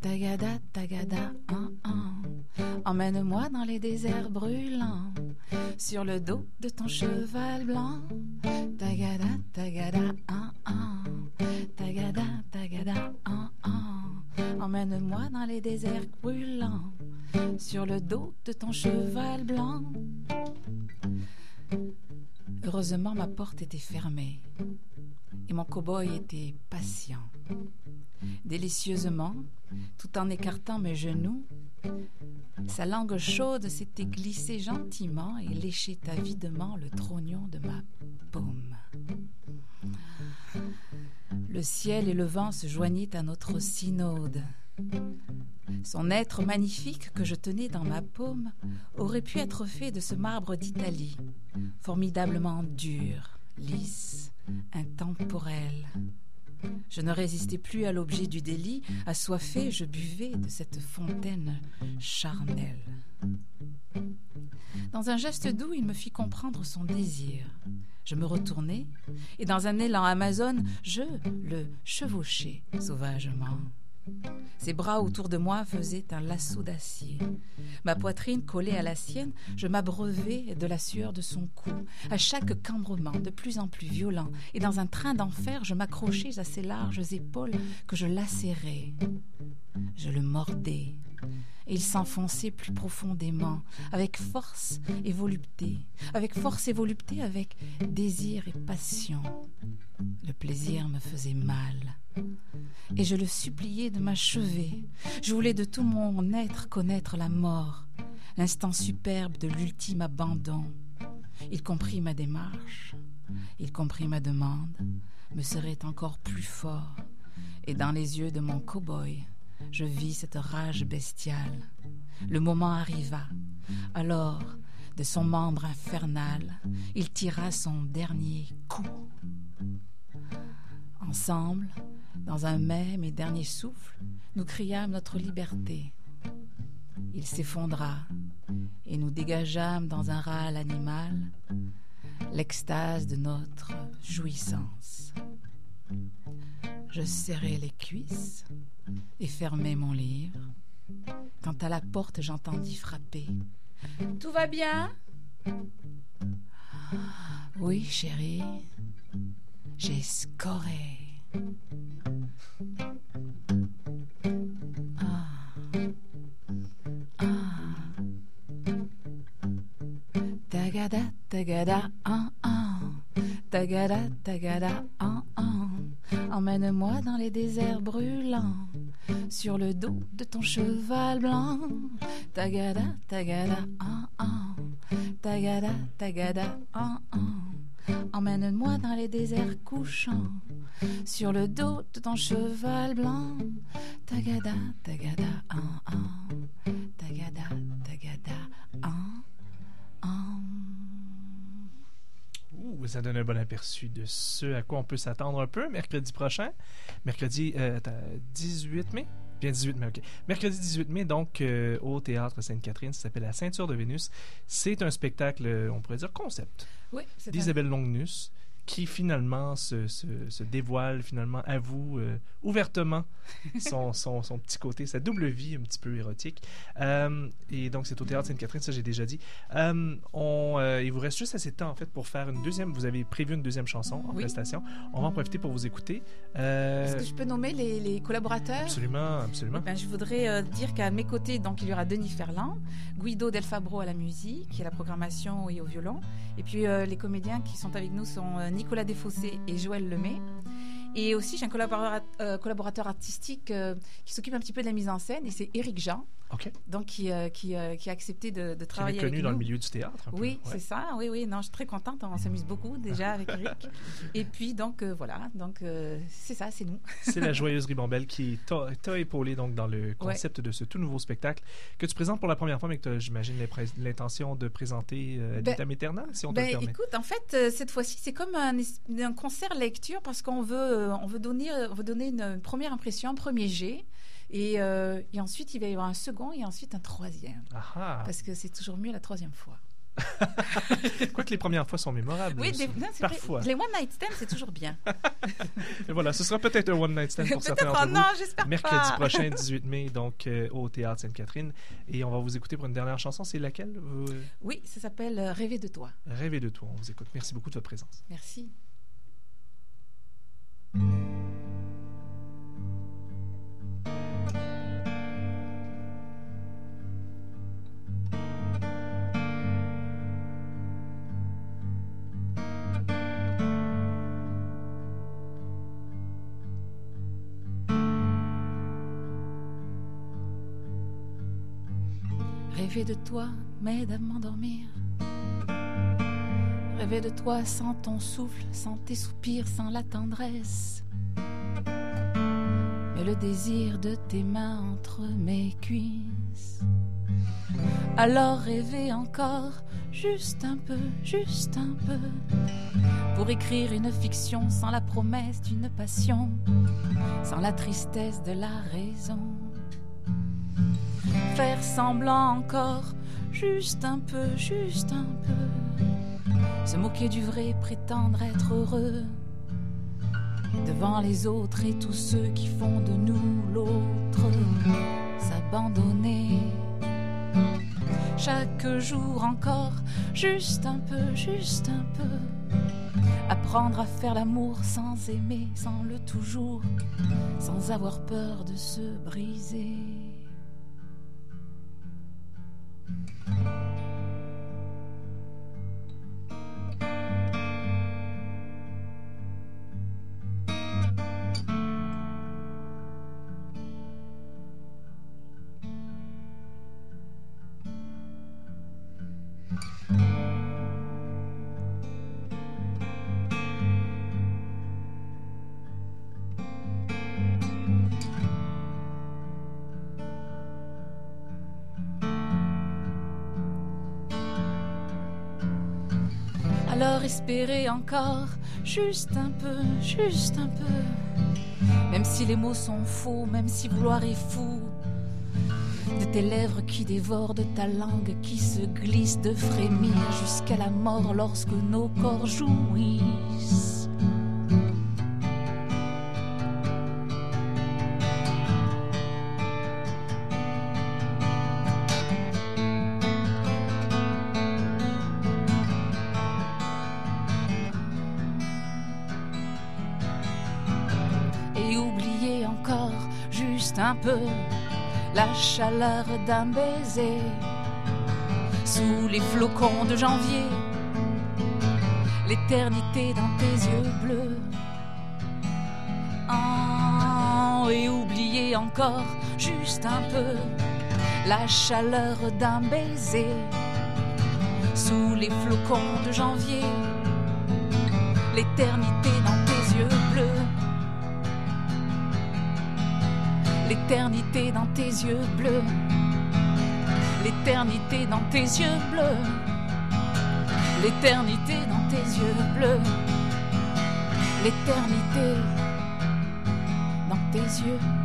Tagada, tagada, un, un. Emmène-moi dans les déserts brûlants, sur le dos de ton cheval blanc. Tagada, tagada, un, un. Tagada, tagada, un, un. Emmène-moi dans les déserts brûlants, sur le dos de ton cheval blanc. Heureusement, ma porte était fermée et mon cow-boy était patient. Délicieusement, tout en écartant mes genoux, sa langue chaude s'était glissée gentiment et léchait avidement le trognon de ma paume. Le ciel et le vent se joignaient à notre synode. Son être magnifique que je tenais dans ma paume aurait pu être fait de ce marbre d'Italie, formidablement dur, lisse, intemporel. Je ne résistais plus à l'objet du délit, assoiffé, je buvais de cette fontaine charnelle. Dans un geste doux, il me fit comprendre son désir. Je me retournai, et dans un élan amazone, je le chevauchai sauvagement. Ses bras autour de moi faisaient un lasso d'acier. Ma poitrine collée à la sienne, je m'abreuvais de la sueur de son cou. À chaque cambrement de plus en plus violent, et dans un train d'enfer, je m'accrochais à ses larges épaules que je lacérais. Je le mordais. Et il s'enfonçait plus profondément, avec force et volupté, avec force et volupté, avec désir et passion. Le plaisir me faisait mal et je le suppliais de m'achever. Je voulais de tout mon être connaître la mort, l'instant superbe de l'ultime abandon. Il comprit ma démarche, il comprit ma demande, me serait encore plus fort, et dans les yeux de mon cow-boy, je vis cette rage bestiale. Le moment arriva. Alors, de son membre infernal, il tira son dernier coup. Ensemble, dans un même et dernier souffle, nous criâmes notre liberté. Il s'effondra et nous dégageâmes dans un râle animal l'extase de notre jouissance. Je serrai les cuisses et fermai mon livre. Quand à la porte j'entendis frapper. Tout va bien? Oui, chérie. J'ai scoré. Tagada, tagada, ah, ah. Tagada, tagada, ah, ah. Emmène-moi dans les déserts brûlants, sur le dos de ton cheval blanc. Tagada, tagada, ah, ah. Tagada, tagada, ah, ah. Emmène-moi dans les déserts couchants, sur le dos de ton cheval blanc. Tagada, tagada, ah. Tagada, tagada, ça donne un bon aperçu de ce à quoi on peut s'attendre un peu mercredi prochain. Mercredi euh, attends, 18 mai? Bien 18 mai, ok. Mercredi 18 mai, donc, euh, au Théâtre Sainte-Catherine, ça s'appelle La Ceinture de Vénus. C'est un spectacle, euh, on pourrait dire, concept Oui, c'est d'Isabelle Longnus qui finalement se, se, se dévoile, finalement avoue euh, ouvertement [LAUGHS] son, son, son petit côté, sa double vie un petit peu érotique. Euh, et donc, c'est au Théâtre Sainte-Catherine, ça j'ai déjà dit. Euh, on, il vous reste juste assez de temps en fait pour faire une deuxième, vous avez prévu une deuxième chanson en Oui. prestation. On va en profiter pour vous écouter. Est-ce que je peux nommer les, les collaborateurs? Absolument, absolument. Ben, je voudrais dire qu'à mes côtés, donc, il y aura Denis Ferland, Guido Del Fabro à la musique, à la programmation et au violon. Et puis les comédiens qui sont avec nous sont Nicolas Desfossés et Joël Lemay. Et aussi, j'ai un collaborateur, euh, collaborateur artistique euh, qui s'occupe un petit peu de la mise en scène, et c'est Éric Jean. Donc, qui, euh, qui, euh, qui a accepté de, de Qui est travailler connu dans le milieu du théâtre. Oui, Ouais. c'est ça. Oui, oui. Non, je suis très contente. On s'amuse beaucoup [LAUGHS] déjà avec Eric. Et puis, donc, euh, voilà. Donc, c'est ça, c'est nous. [LAUGHS] C'est la joyeuse ribambelle qui t'a épaulé donc dans le concept de ce tout nouveau spectacle que tu présentes pour la première fois, mais que tu as, j'imagine, l'intention de présenter ad Ben- aeternam, si on te Ben, le permet. écoute, en fait, cette fois-ci, c'est comme un, concert lecture parce qu'on veut, on veut donner, on veut donner une, une première impression, un premier jet. Et, euh, et ensuite, il va y avoir un second et ensuite un troisième. Parce que c'est toujours mieux la troisième fois. [LAUGHS] Quoique les premières fois sont mémorables. Oui, aussi. des- non, c'est vrai. parfois. les one night stand, c'est toujours bien. [LAUGHS] Et voilà, ce sera peut-être un one night stand pour certains d'entre vous. non, j'espère Mercredi pas. prochain, [LAUGHS] 18 mai, donc euh, au Théâtre Sainte-Catherine. Et on va vous écouter pour une dernière chanson. C'est laquelle? Vous- Oui, ça s'appelle euh, Rêver de toi. Rêvez de toi. On vous écoute. Merci beaucoup de votre présence. Merci. Rêver de toi m'aide à m'endormir. Rêver de toi sans ton souffle, sans tes soupirs, sans la tendresse. mais le désir de tes mains entre mes cuisses. Alors rêver encore, juste un peu, juste un peu, pour écrire une fiction sans la promesse d'une passion, sans la tristesse de la raison. Faire semblant encore, juste un peu, juste un peu, se moquer du vrai, prétendre être heureux devant les autres et tous ceux qui font de nous l'autre, s'abandonner. Chaque jour encore, juste un peu, juste un peu. Apprendre à faire l'amour sans aimer, sans le toujours, sans avoir peur de se briser. Juste un peu, juste un peu. Même si les mots sont faux, même si vouloir est fou. De tes lèvres qui dévorent, de ta langue qui se glisse, de frémir jusqu'à la mort lorsque nos corps jouissent. La chaleur d'un baiser sous les flocons de janvier, l'éternité dans tes yeux bleus. Ah, et oublier encore juste un peu la chaleur d'un baiser sous les flocons de janvier, l'éternité dans tes yeux bleus. L'éternité dans tes yeux bleus. L'éternité dans tes yeux bleus. L'éternité dans tes yeux bleus. L'éternité dans tes yeux.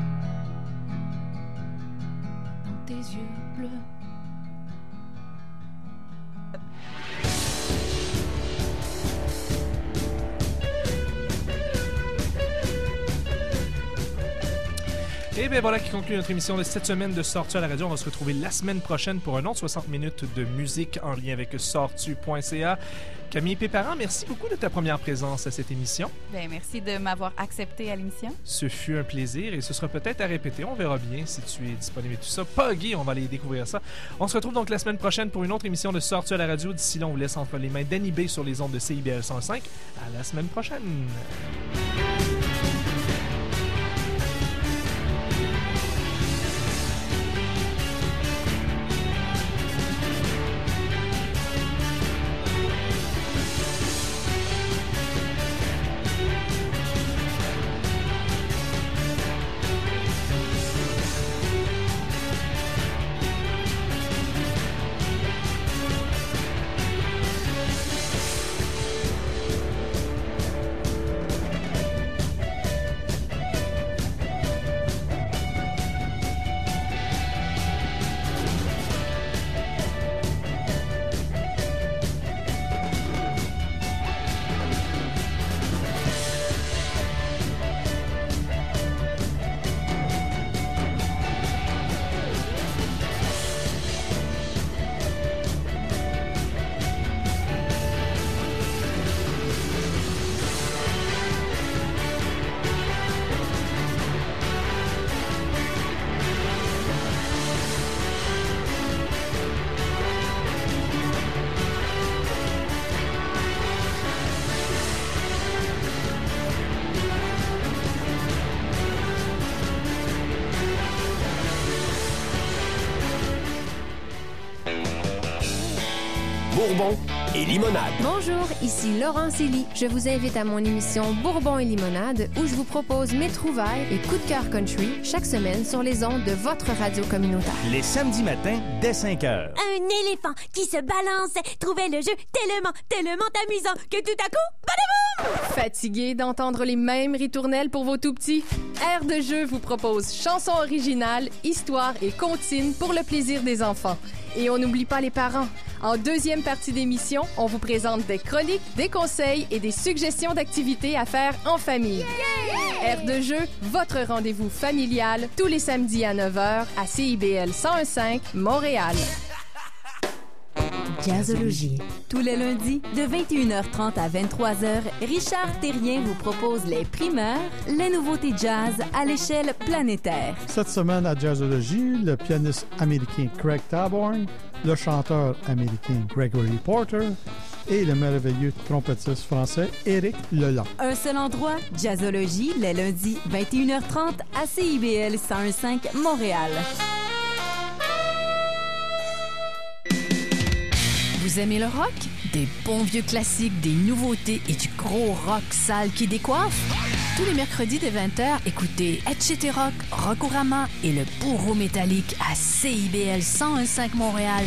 Bien voilà qui conclut notre émission de cette semaine de Sortu à la radio. On va se retrouver la semaine prochaine pour un autre 60 minutes de musique en lien avec sortu.ca. Camille Péparent, merci beaucoup de ta première présence à cette émission. Ben, merci de m'avoir accepté à l'émission. Ce fut un plaisir et ce sera peut-être à répéter. On verra bien si tu es disponible et tout ça. Poggy, on va aller découvrir ça. On se retrouve donc la semaine prochaine pour une autre émission de Sortu à la radio. D'ici là, on vous laisse entre les mains d'Annie B sur les ondes de CIBL 105. À la semaine prochaine. Bonjour, ici Laurence Elie. Je vous invite à mon émission Bourbon et limonade où je vous propose mes trouvailles et coups de cœur country chaque semaine sur les ondes de votre radio communautaire. Les samedis matins, dès 5 heures. Éléphant qui se balançait trouvait le jeu tellement, tellement amusant que tout à coup, badaboum! Fatigué d'entendre les mêmes ritournelles pour vos tout-petits? Air de jeu vous propose chansons originales, histoires et comptines pour le plaisir des enfants. Et on n'oublie pas les parents. En deuxième partie d'émission, on vous présente des chroniques, des conseils et des suggestions d'activités à faire en famille. Air de jeu, votre rendez-vous familial tous les samedis à 9h à CIBL 1015 Montréal. Jazzologie. Tous les lundis, de 21h30 à 23h, Richard Terrien vous propose les primeurs, les nouveautés jazz à l'échelle planétaire. Cette semaine à Jazzologie, le pianiste américain Craig Taborn, le chanteur américain Gregory Porter et le merveilleux trompettiste français Éric Leland. Un seul endroit, Jazzologie, les lundis, 21h30 à CIBL 1015 Montréal. Vous aimez le rock? Des bons vieux classiques, des nouveautés et du gros rock sale qui décoiffe? Tous les mercredis de 20h, écoutez Etc Rock, Rockorama et le bourreau métallique à CIBL 1015 Montréal.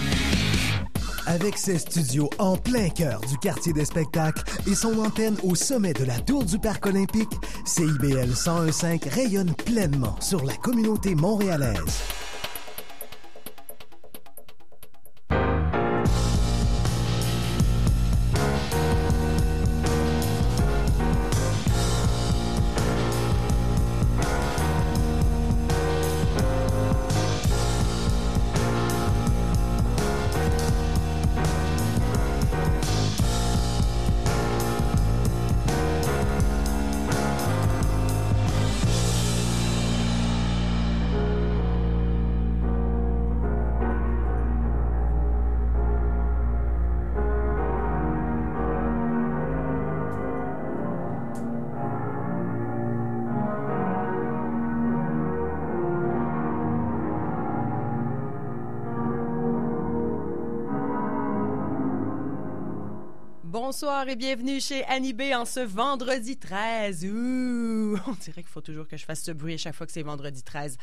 Avec ses studios en plein cœur du quartier des spectacles et son antenne au sommet de la tour du Parc olympique, CIBL 1015 rayonne pleinement sur la communauté montréalaise. Bonsoir et bienvenue chez Annie B en ce vendredi 13. Ouh, [LAUGHS] on dirait qu'il faut toujours que je fasse ce bruit à chaque fois que c'est vendredi 13.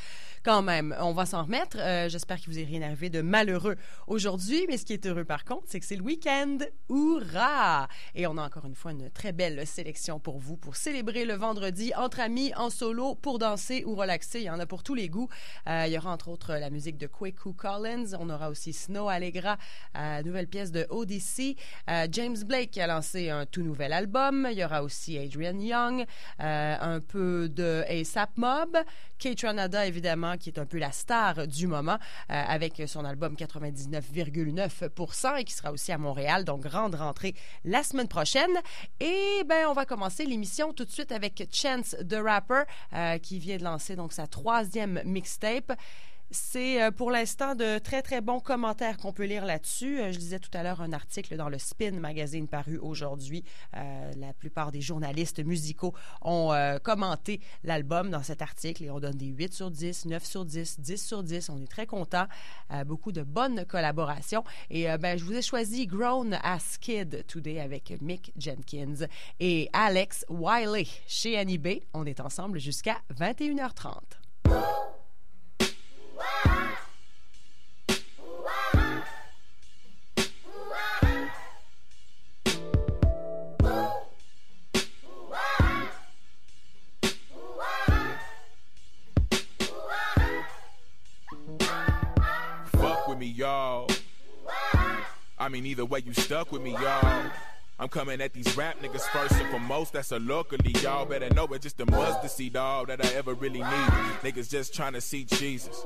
Quand même, on va s'en remettre. Euh, J'espère qu'il vous est rien arrivé de malheureux aujourd'hui, mais ce qui est heureux par contre, c'est que c'est le week-end. Hurrah! Et on a encore une fois une très belle sélection pour vous pour célébrer le vendredi entre amis, en solo, pour danser ou relaxer. Il y en a pour tous les goûts. Euh, il y aura entre autres la musique de Kwaku Collins. On aura aussi Snow Allegra, euh, nouvelle pièce de Odyssey. James Blake lancé un tout nouvel album. Il y aura aussi Adrian Young, euh, un peu de ASAP Mob, Kate Ranada évidemment qui est un peu la star du moment euh, avec son album 99,9% et qui sera aussi à Montréal. Donc grande rentrée la semaine prochaine. Et ben on va commencer l'émission tout de suite avec Chance the Rapper euh, qui vient de lancer donc sa troisième mixtape. C'est euh, pour l'instant de très, très bons commentaires qu'on peut lire là-dessus. Euh, je lisais tout à l'heure un article dans le Spin magazine paru aujourd'hui. Euh, la plupart des journalistes musicaux ont commenté l'album dans cet article et on donne des 8 sur 10, 9 sur 10, 10 sur 10. On est très contents. Beaucoup de bonnes collaborations. Et ben, je vous ai choisi Grown as Kid Today avec Mick Jenkins et Alex Wiley chez Annie B. On est ensemble jusqu'à 21h30. Fuck with me, y'all. I mean, either way, you stuck with me, y'all. I'm coming at these rap niggas first and foremost. That's a locally, y'all better know it's just a mustard seed, dog, that I ever really need. Niggas just trying to see Jesus.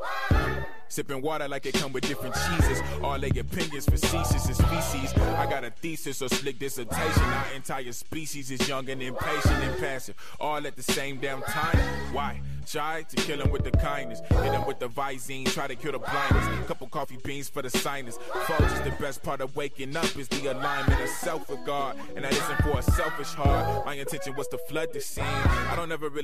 Sipping water like it come with different cheeses. All their opinions facetious as feces. I got a thesis or slick dissertation. Our entire species is young and impatient and passive. All at the same damn time. Why? Try to kill him with the kindness. Hit him with the Visine. Try to kill the blindness. Couple coffee beans for the sinus. Folks, is the best part of waking up is the alignment of self regard. And that isn't for a selfish heart. My intention was to flood the scene. I don't ever really